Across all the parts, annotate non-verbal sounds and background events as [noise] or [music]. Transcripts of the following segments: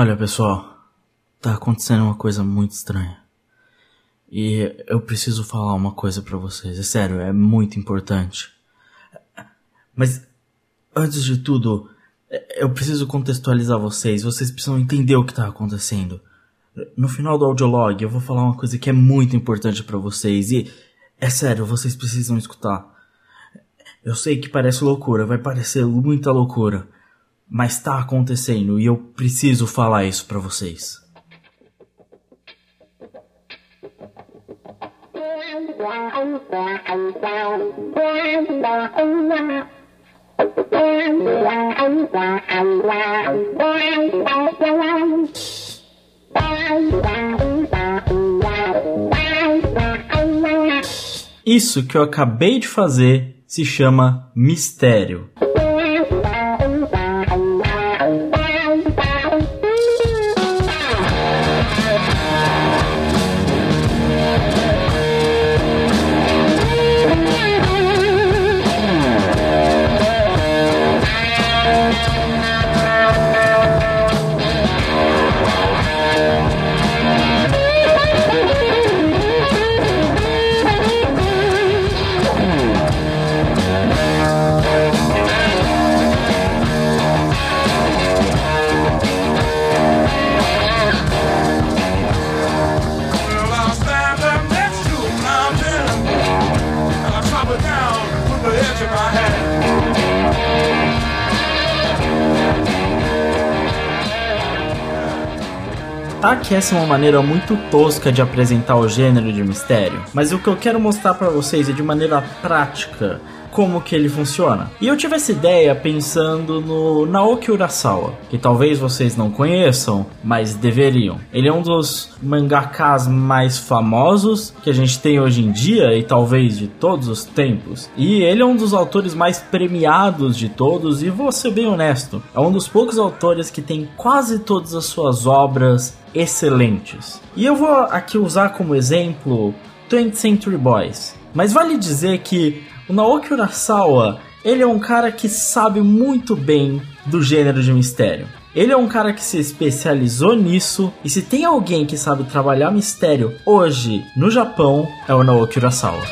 Olha, pessoal, tá acontecendo uma coisa muito estranha. E eu preciso falar uma coisa para vocês. É sério, é muito importante. Mas antes de tudo, eu preciso contextualizar vocês. Vocês precisam entender o que tá acontecendo. No final do audiolog, eu vou falar uma coisa que é muito importante para vocês e é sério, vocês precisam escutar. Eu sei que parece loucura, vai parecer muita loucura, mas tá acontecendo e eu preciso falar isso para vocês. Isso que eu acabei de fazer se chama mistério. Que essa é uma maneira muito tosca de apresentar o gênero de mistério, mas o que eu quero mostrar pra vocês é de maneira prática como que ele funciona. E eu tive essa ideia pensando no Naoki Urasawa, que talvez vocês não conheçam, mas deveriam. Ele é um dos mangakas mais famosos que a gente tem hoje em dia e talvez de todos os tempos. E ele é um dos autores mais premiados de todos e vou ser bem honesto, é um dos poucos autores que tem quase todas as suas obras excelentes. E eu vou aqui usar como exemplo 20th Century Boys. Mas vale dizer que o Naoki Urasawa, ele é um cara que sabe muito bem do gênero de mistério. Ele é um cara que se especializou nisso, e se tem alguém que sabe trabalhar mistério hoje no Japão, é o Naoki Urasawa.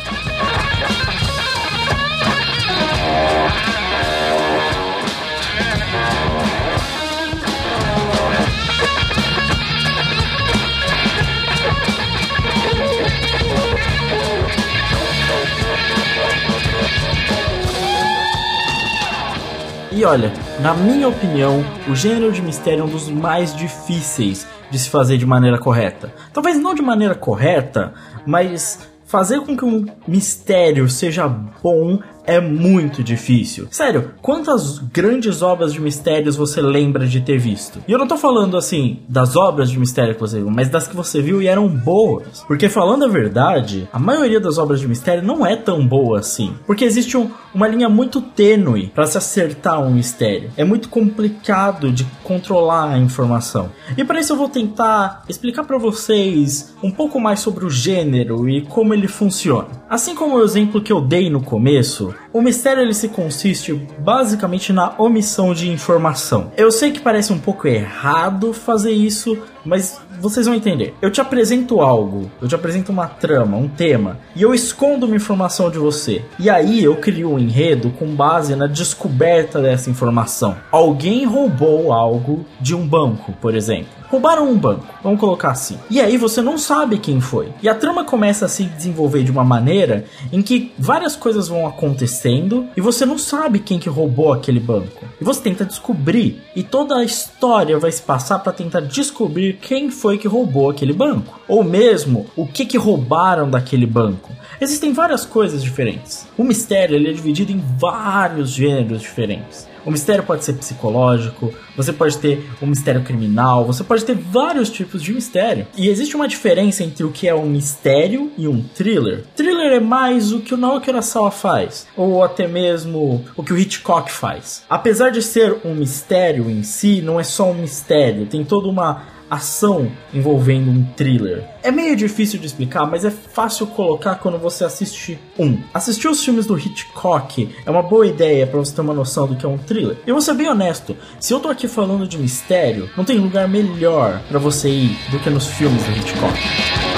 E olha, na minha opinião, o gênero de mistério é um dos mais difíceis de se fazer de maneira correta. Talvez não de maneira correta, mas fazer com que um mistério seja bom é muito difícil. Sério, quantas grandes obras de mistérios você lembra de ter visto? E eu não tô falando assim das obras de mistério que você viu, mas das que você viu e eram boas. Porque falando a verdade, a maioria das obras de mistério não é tão boa assim. Porque existe um, uma linha muito tênue para se acertar um mistério. É muito complicado de controlar a informação. E para isso eu vou tentar explicar para vocês um pouco mais sobre o gênero e como ele funciona. Assim como o exemplo que eu dei no começo, o mistério ele se consiste basicamente na omissão de informação. Eu sei que parece um pouco errado fazer isso, mas vocês vão entender. Eu te apresento algo, eu te apresento uma trama, um tema, e eu escondo uma informação de você. E aí eu crio um enredo com base na descoberta dessa informação. Alguém roubou algo de um banco, por exemplo. Roubaram um banco, vamos colocar assim. E aí você não sabe quem foi. E a trama começa a se desenvolver de uma maneira em que várias coisas vão acontecendo e você não sabe quem que roubou aquele banco. E você tenta descobrir e toda a história vai se passar para tentar descobrir quem foi que roubou aquele banco, ou mesmo o que que roubaram daquele banco. Existem várias coisas diferentes. O mistério ele é dividido em vários gêneros diferentes. O mistério pode ser psicológico, você pode ter um mistério criminal, você pode ter vários tipos de mistério. E existe uma diferença entre o que é um mistério e um thriller. Thriller é mais o que o Naoki Urasawa faz, ou até mesmo o que o Hitchcock faz. Apesar de ser um mistério em si, não é só um mistério, tem toda uma ação envolvendo um thriller. É meio difícil de explicar, mas é fácil colocar quando você assiste um. Assistir os filmes do Hitchcock é uma boa ideia para você ter uma noção do que é um thriller. E vou ser bem honesto, se eu tô aqui falando de mistério, não tem lugar melhor para você ir do que nos filmes do Hitchcock.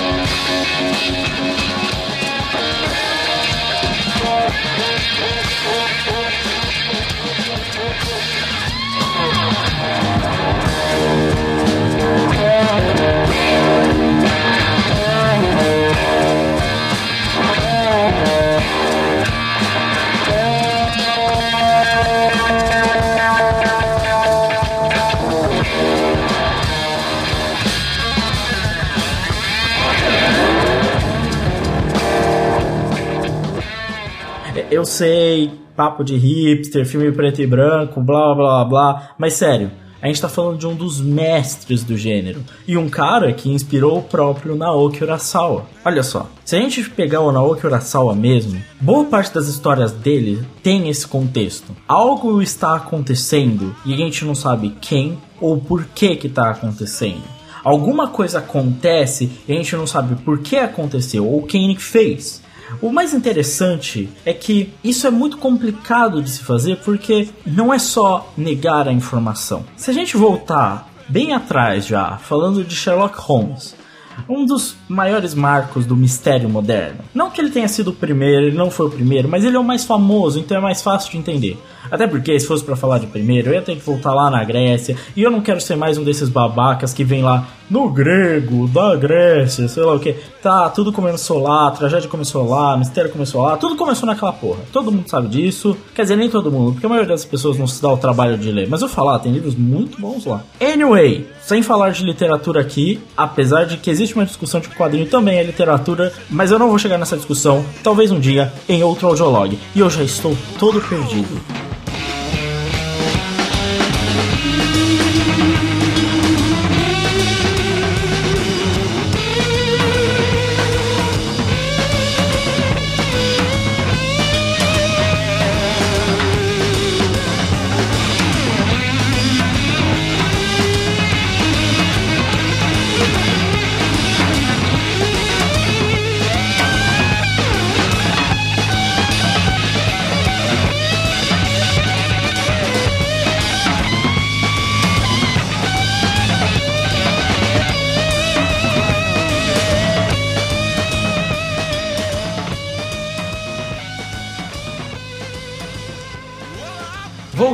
Eu sei, papo de hipster, filme preto e branco, blá blá blá, mas sério, a gente tá falando de um dos mestres do gênero e um cara que inspirou o próprio Naoki Urasawa. Olha só, se a gente pegar o Naoki Urasawa mesmo, boa parte das histórias dele tem esse contexto. Algo está acontecendo e a gente não sabe quem ou por que que tá acontecendo. Alguma coisa acontece e a gente não sabe por que aconteceu ou quem fez. O mais interessante é que isso é muito complicado de se fazer porque não é só negar a informação. Se a gente voltar bem atrás já, falando de Sherlock Holmes, um dos maiores marcos do mistério moderno. Não que ele tenha sido o primeiro, ele não foi o primeiro, mas ele é o mais famoso, então é mais fácil de entender. Até porque, se fosse para falar de primeiro, eu ia ter que voltar lá na Grécia, e eu não quero ser mais um desses babacas que vem lá no grego, da Grécia, sei lá o que. Tá, tudo começou lá, tragédia começou lá, mistério começou lá, tudo começou naquela porra. Todo mundo sabe disso. Quer dizer, nem todo mundo, porque a maioria das pessoas não se dá o trabalho de ler. Mas eu falar, tem livros muito bons lá. Anyway, sem falar de literatura aqui, apesar de que existe uma discussão de quadrinho também é literatura, mas eu não vou chegar nessa discussão, talvez um dia, em outro audiolog. E eu já estou todo perdido.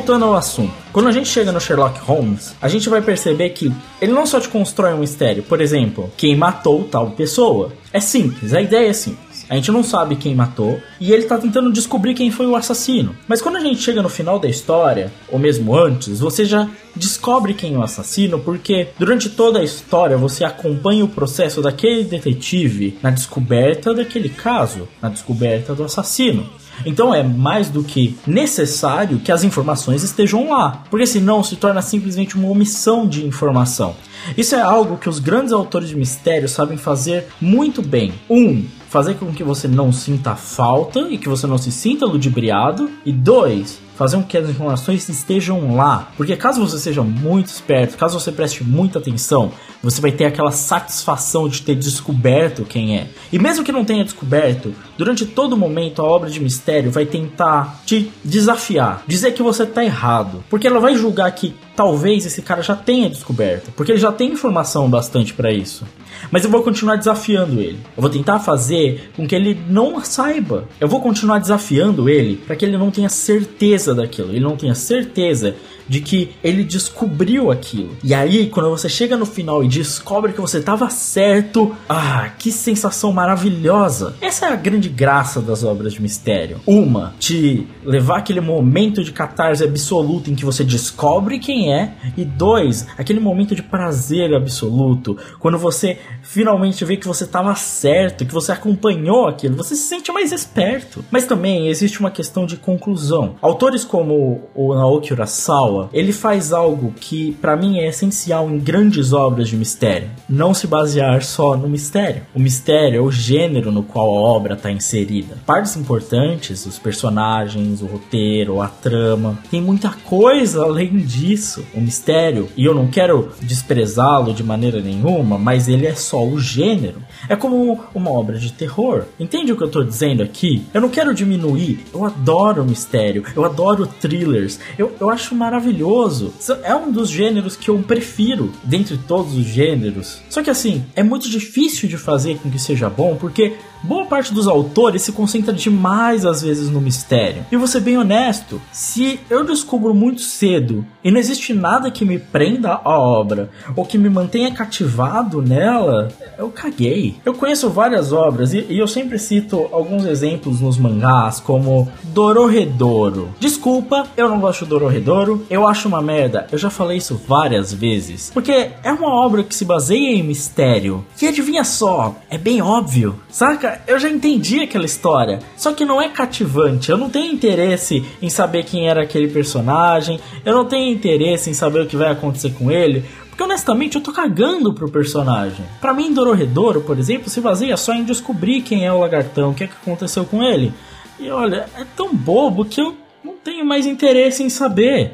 Voltando ao assunto. Quando a gente chega no Sherlock Holmes, a gente vai perceber que ele não só te constrói um mistério, por exemplo, quem matou tal pessoa. É simples, a ideia é simples. A gente não sabe quem matou e ele tá tentando descobrir quem foi o assassino. Mas quando a gente chega no final da história, ou mesmo antes, você já descobre quem é o assassino porque durante toda a história você acompanha o processo daquele detetive na descoberta daquele caso, na descoberta do assassino. Então é mais do que necessário que as informações estejam lá, porque senão se torna simplesmente uma omissão de informação. Isso é algo que os grandes autores de mistério sabem fazer muito bem. Um, fazer com que você não sinta falta e que você não se sinta ludibriado. E dois, fazer com que as informações estejam lá. Porque caso você seja muito esperto, caso você preste muita atenção, você vai ter aquela satisfação de ter descoberto quem é. E mesmo que não tenha descoberto, durante todo momento a obra de mistério vai tentar te desafiar, dizer que você tá errado. Porque ela vai julgar que talvez esse cara já tenha descoberto, porque ele já tem informação bastante para isso. Mas eu vou continuar desafiando ele. Eu vou tentar fazer com que ele não saiba. Eu vou continuar desafiando ele para que ele não tenha certeza daquilo. Ele não tenha certeza de que ele descobriu aquilo. E aí, quando você chega no final e descobre que você estava certo, ah, que sensação maravilhosa! Essa é a grande graça das obras de mistério. Uma, te levar aquele momento de catarse absoluto em que você descobre é, e dois, aquele momento de prazer absoluto, quando você finalmente vê que você estava certo, que você acompanhou aquilo, você se sente mais esperto. Mas também existe uma questão de conclusão. Autores como o Naoki Urasawa, ele faz algo que para mim é essencial em grandes obras de mistério: não se basear só no mistério. O mistério é o gênero no qual a obra está inserida. Partes importantes, os personagens, o roteiro, a trama, tem muita coisa além disso. Isso, o mistério, e eu não quero desprezá-lo de maneira nenhuma, mas ele é só o gênero. É como uma obra de terror. Entende o que eu tô dizendo aqui? Eu não quero diminuir. Eu adoro mistério. Eu adoro thrillers. Eu, eu acho maravilhoso. É um dos gêneros que eu prefiro dentre todos os gêneros. Só que assim, é muito difícil de fazer com que seja bom, porque boa parte dos autores se concentra demais às vezes no mistério. E vou ser bem honesto, se eu descubro muito cedo e não existe nada que me prenda à obra ou que me mantenha cativado nela, eu caguei. Eu conheço várias obras e, e eu sempre cito alguns exemplos nos mangás, como Dororedoro. Desculpa, eu não gosto de Dororedoro, eu acho uma merda, eu já falei isso várias vezes, porque é uma obra que se baseia em mistério. E adivinha só, é bem óbvio, saca? Eu já entendi aquela história. Só que não é cativante. Eu não tenho interesse em saber quem era aquele personagem. Eu não tenho interesse em saber o que vai acontecer com ele. Porque honestamente eu tô cagando pro personagem. Para mim, Dororedoro, por exemplo, se baseia só em descobrir quem é o lagartão, o que, é que aconteceu com ele. E olha, é tão bobo que eu não tenho mais interesse em saber.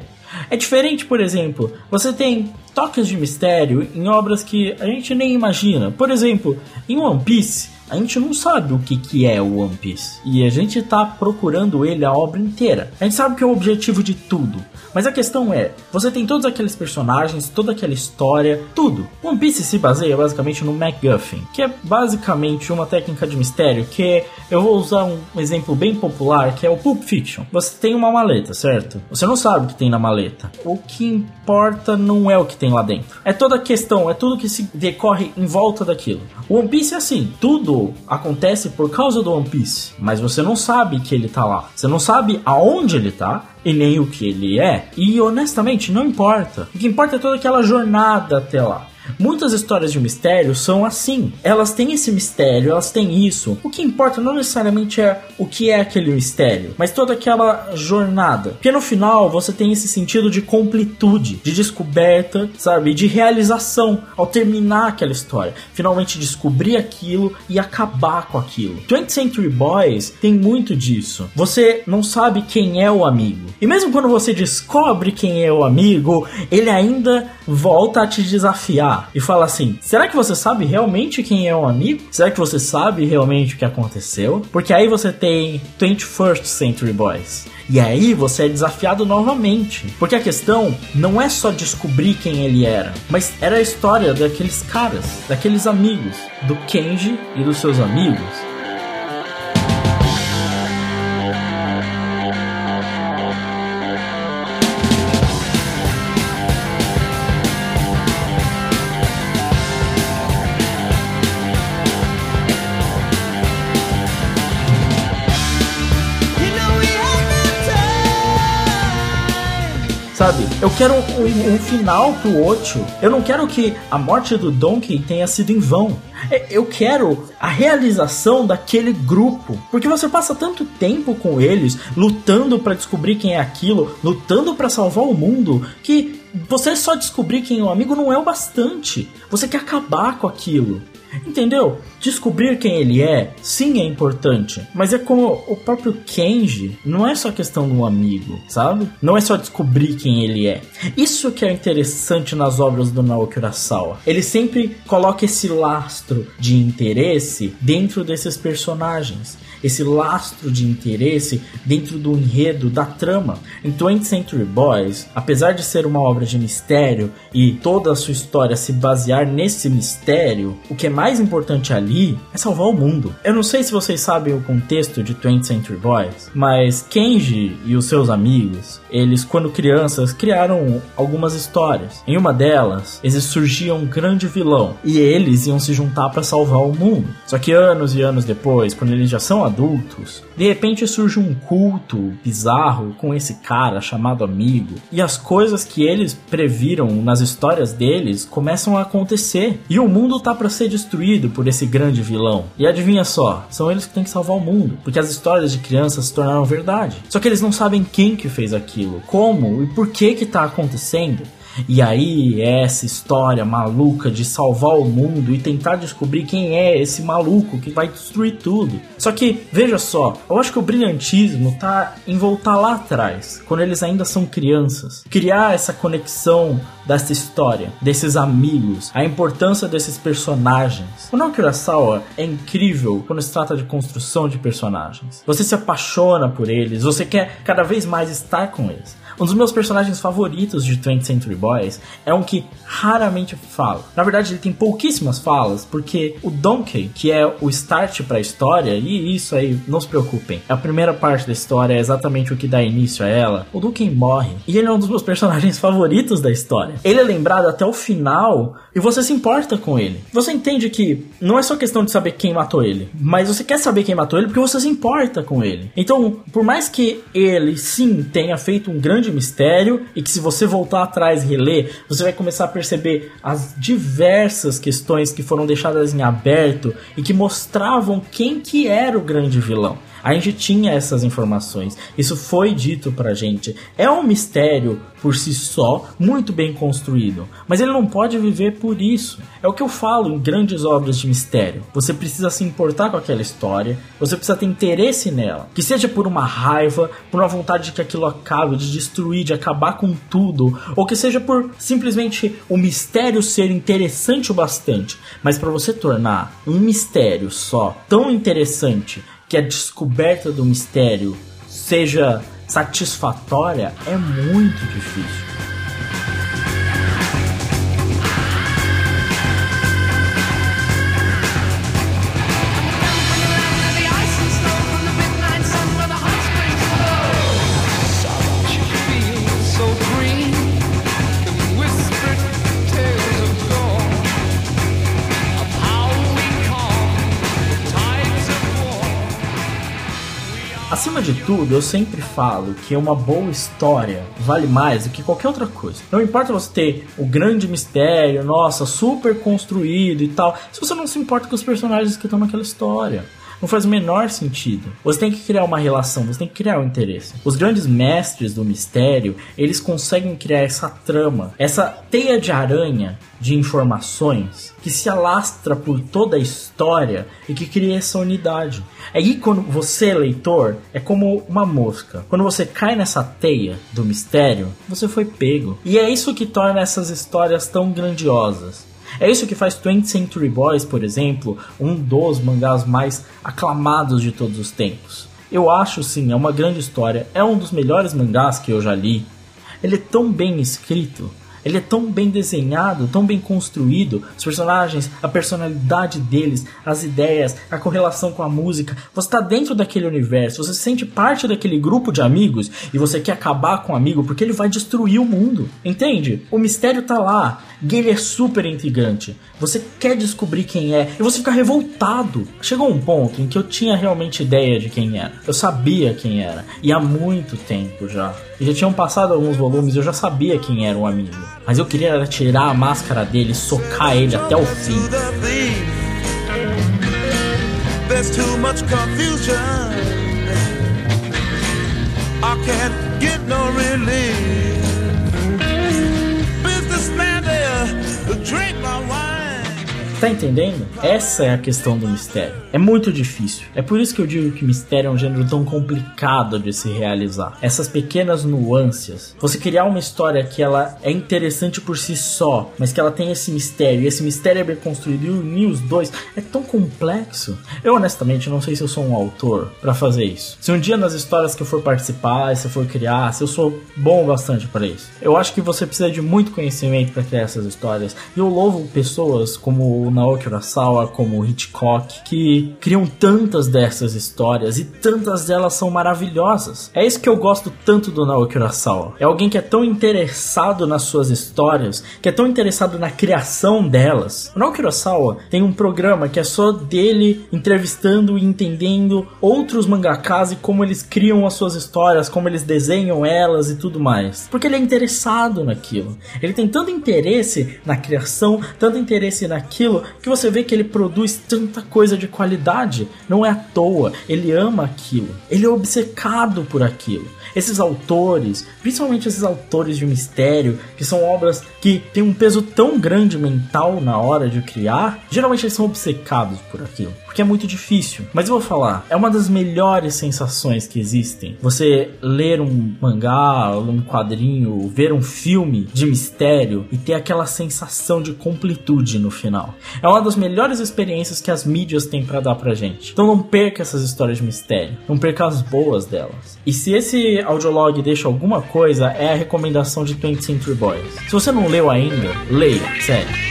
É diferente, por exemplo, você tem toques de mistério em obras que a gente nem imagina. Por exemplo, em One Piece, a gente não sabe o que, que é o One Piece. E a gente tá procurando ele a obra inteira. A gente sabe que é o objetivo de tudo. Mas a questão é, você tem todos aqueles personagens, toda aquela história, tudo. One Piece se baseia basicamente no MacGuffin, que é basicamente uma técnica de mistério que eu vou usar um exemplo bem popular, que é o Pulp Fiction. Você tem uma maleta, certo? Você não sabe o que tem na maleta. O que importa não é o que tem lá dentro. É toda a questão, é tudo que se decorre em volta daquilo. O One Piece é assim, tudo acontece por causa do One Piece, mas você não sabe que ele tá lá. Você não sabe aonde ele tá, e nem o que ele é. E honestamente, não importa. O que importa é toda aquela jornada até lá. Muitas histórias de mistério são assim. Elas têm esse mistério, elas têm isso. O que importa não necessariamente é o que é aquele mistério, mas toda aquela jornada. Porque no final você tem esse sentido de completude, de descoberta, sabe? De realização ao terminar aquela história. Finalmente descobrir aquilo e acabar com aquilo. 20th Century Boys tem muito disso. Você não sabe quem é o amigo. E mesmo quando você descobre quem é o amigo, ele ainda volta a te desafiar e fala assim: será que você sabe realmente quem é um amigo? Será que você sabe realmente o que aconteceu? Porque aí você tem 21st Century Boys. E aí você é desafiado novamente. Porque a questão não é só descobrir quem ele era, mas era a história daqueles caras, daqueles amigos, do Kenji e dos seus amigos. Sabe? Eu quero um, um, final pro Ocho. Eu não quero que a morte do Donkey tenha sido em vão. É, eu quero a realização daquele grupo. Porque você passa tanto tempo com eles, lutando para descobrir quem é aquilo, lutando para salvar o mundo, que você só descobrir quem é o amigo não é o bastante. Você quer acabar com aquilo. Entendeu? Descobrir quem ele é, sim, é importante. Mas é como o próprio Kenji, não é só questão de um amigo, sabe? Não é só descobrir quem ele é. Isso que é interessante nas obras do Naoki Urasawa. Ele sempre coloca esse lastro de interesse dentro desses personagens esse lastro de interesse dentro do enredo da trama. Em 20th Century Boys, apesar de ser uma obra de mistério e toda a sua história se basear nesse mistério, o que é mais importante ali é salvar o mundo. Eu não sei se vocês sabem o contexto de 20th Century Boys, mas Kenji e os seus amigos, eles quando crianças criaram algumas histórias. Em uma delas, eles surgia um grande vilão e eles iam se juntar para salvar o mundo. Só que anos e anos depois, quando eles já são adultos, de repente surge um culto bizarro com esse cara chamado amigo, e as coisas que eles previram nas histórias deles começam a acontecer, e o mundo tá para ser destruído por esse grande vilão. E adivinha só, são eles que têm que salvar o mundo, porque as histórias de crianças se tornaram verdade. Só que eles não sabem quem que fez aquilo, como e por que que tá acontecendo. E aí essa história maluca de salvar o mundo e tentar descobrir quem é esse maluco que vai destruir tudo. Só que, veja só, eu acho que o brilhantismo tá em voltar lá atrás, quando eles ainda são crianças. Criar essa conexão dessa história, desses amigos, a importância desses personagens. O Naoki Urasawa é incrível quando se trata de construção de personagens. Você se apaixona por eles, você quer cada vez mais estar com eles. Um dos meus personagens favoritos de 20th Century Boys é um que raramente fala. Na verdade, ele tem pouquíssimas falas, porque o Donkey, que é o start para a história, e isso aí, não se preocupem, a primeira parte da história é exatamente o que dá início a ela. O Donkey morre, e ele é um dos meus [laughs] personagens favoritos da história. Ele é lembrado até o final, e você se importa com ele. Você entende que não é só questão de saber quem matou ele, mas você quer saber quem matou ele porque você se importa com ele. Então, por mais que ele sim tenha feito um grande mistério e que se você voltar atrás e reler, você vai começar a perceber as diversas questões que foram deixadas em aberto e que mostravam quem que era o grande vilão. A gente tinha essas informações. Isso foi dito pra gente. É um mistério por si só, muito bem construído, mas ele não pode viver por isso. É o que eu falo em grandes obras de mistério. Você precisa se importar com aquela história, você precisa ter interesse nela, que seja por uma raiva, por uma vontade de que aquilo acabe, de destruir, de acabar com tudo, ou que seja por simplesmente o mistério ser interessante o bastante. Mas para você tornar um mistério só tão interessante que a descoberta do mistério seja satisfatória é muito difícil. Tudo, eu sempre falo que uma boa história vale mais do que qualquer outra coisa. Não importa você ter o grande mistério, nossa, super construído e tal, se você não se importa com os personagens que estão naquela história. Não faz o menor sentido. Você tem que criar uma relação, você tem que criar um interesse. Os grandes mestres do mistério, eles conseguem criar essa trama, essa teia de aranha de informações que se alastra por toda a história e que cria essa unidade. Aí quando você, leitor, é como uma mosca. Quando você cai nessa teia do mistério, você foi pego. E é isso que torna essas histórias tão grandiosas. É isso que faz 20th Century Boys, por exemplo, um dos mangás mais aclamados de todos os tempos. Eu acho sim, é uma grande história, é um dos melhores mangás que eu já li. Ele é tão bem escrito, ele é tão bem desenhado, tão bem construído, os personagens, a personalidade deles, as ideias, a correlação com a música. Você está dentro daquele universo, você se sente parte daquele grupo de amigos e você quer acabar com o amigo porque ele vai destruir o mundo. Entende? O mistério tá lá. E ele é super intrigante. Você quer descobrir quem é e você fica revoltado. Chegou um ponto em que eu tinha realmente ideia de quem era. Eu sabia quem era. E há muito tempo já. E já tinham passado alguns volumes e eu já sabia quem era o amigo. Mas eu queria tirar a máscara dele socar ele até o fim. There's too much confusion. I can't get no relief. Tá entendendo? Essa é a questão do mistério. É muito difícil. É por isso que eu digo que mistério é um gênero tão complicado de se realizar. Essas pequenas nuances. Você criar uma história que ela é interessante por si só, mas que ela tem esse mistério, e esse mistério é bem construído, e unir os dois é tão complexo. Eu honestamente não sei se eu sou um autor pra fazer isso. Se um dia nas histórias que eu for participar, se eu for criar, se eu sou bom bastante para isso. Eu acho que você precisa de muito conhecimento para criar essas histórias. E eu louvo pessoas como o Naoki Urasawa, como Hitchcock, que criam tantas dessas histórias e tantas delas são maravilhosas. É isso que eu gosto tanto do Naoki Urasawa. É alguém que é tão interessado nas suas histórias, que é tão interessado na criação delas. O Naoki Urasawa tem um programa que é só dele entrevistando e entendendo outros mangakas e como eles criam as suas histórias, como eles desenham elas e tudo mais. Porque ele é interessado naquilo. Ele tem tanto interesse na criação, tanto interesse naquilo, que você vê que ele produz tanta coisa de qualidade. Não é à toa. Ele ama aquilo. Ele é obcecado por aquilo. Esses autores, principalmente esses autores de mistério, que são obras que têm um peso tão grande mental na hora de criar, geralmente eles são obcecados por aquilo. Porque é muito difícil. Mas eu vou falar, é uma das melhores sensações que existem. Você ler um mangá, um quadrinho, ver um filme de mistério e ter aquela sensação de completude no final. É uma das melhores experiências que as mídias têm pra dar pra gente. Então não perca essas histórias de mistério. Não perca as boas delas. E se esse audiolog deixa alguma coisa, é a recomendação de 20th Century Boys. Se você não leu ainda, leia, sério.